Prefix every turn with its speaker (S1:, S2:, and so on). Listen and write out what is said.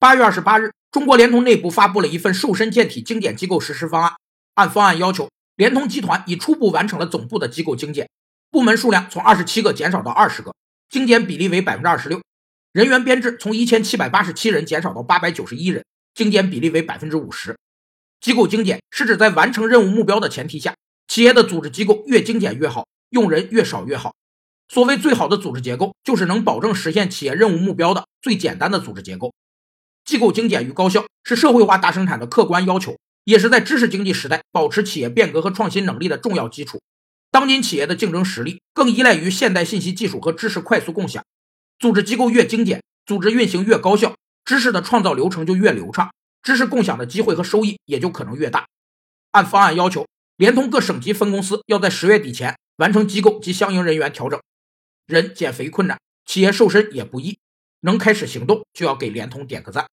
S1: 八月二十八日，中国联通内部发布了一份瘦身健体精简机构实施方案。按方案要求，联通集团已初步完成了总部的机构精简，部门数量从二十七个减少到二十个，精简比例为百分之二十六；人员编制从一千七百八十七人减少到八百九十一人，精简比例为百分之五十。机构精简是指在完成任务目标的前提下，企业的组织机构越精简越好，用人越少越好。所谓最好的组织结构，就是能保证实现企业任务目标的最简单的组织结构。机构精简与高效是社会化大生产的客观要求，也是在知识经济时代保持企业变革和创新能力的重要基础。当今企业的竞争实力更依赖于现代信息技术和知识快速共享。组织机构越精简，组织运行越高效，知识的创造流程就越流畅，知识共享的机会和收益也就可能越大。按方案要求，联通各省级分公司要在十月底前完成机构及相应人员调整。人减肥困难，企业瘦身也不易。能开始行动，就要给联通点个赞。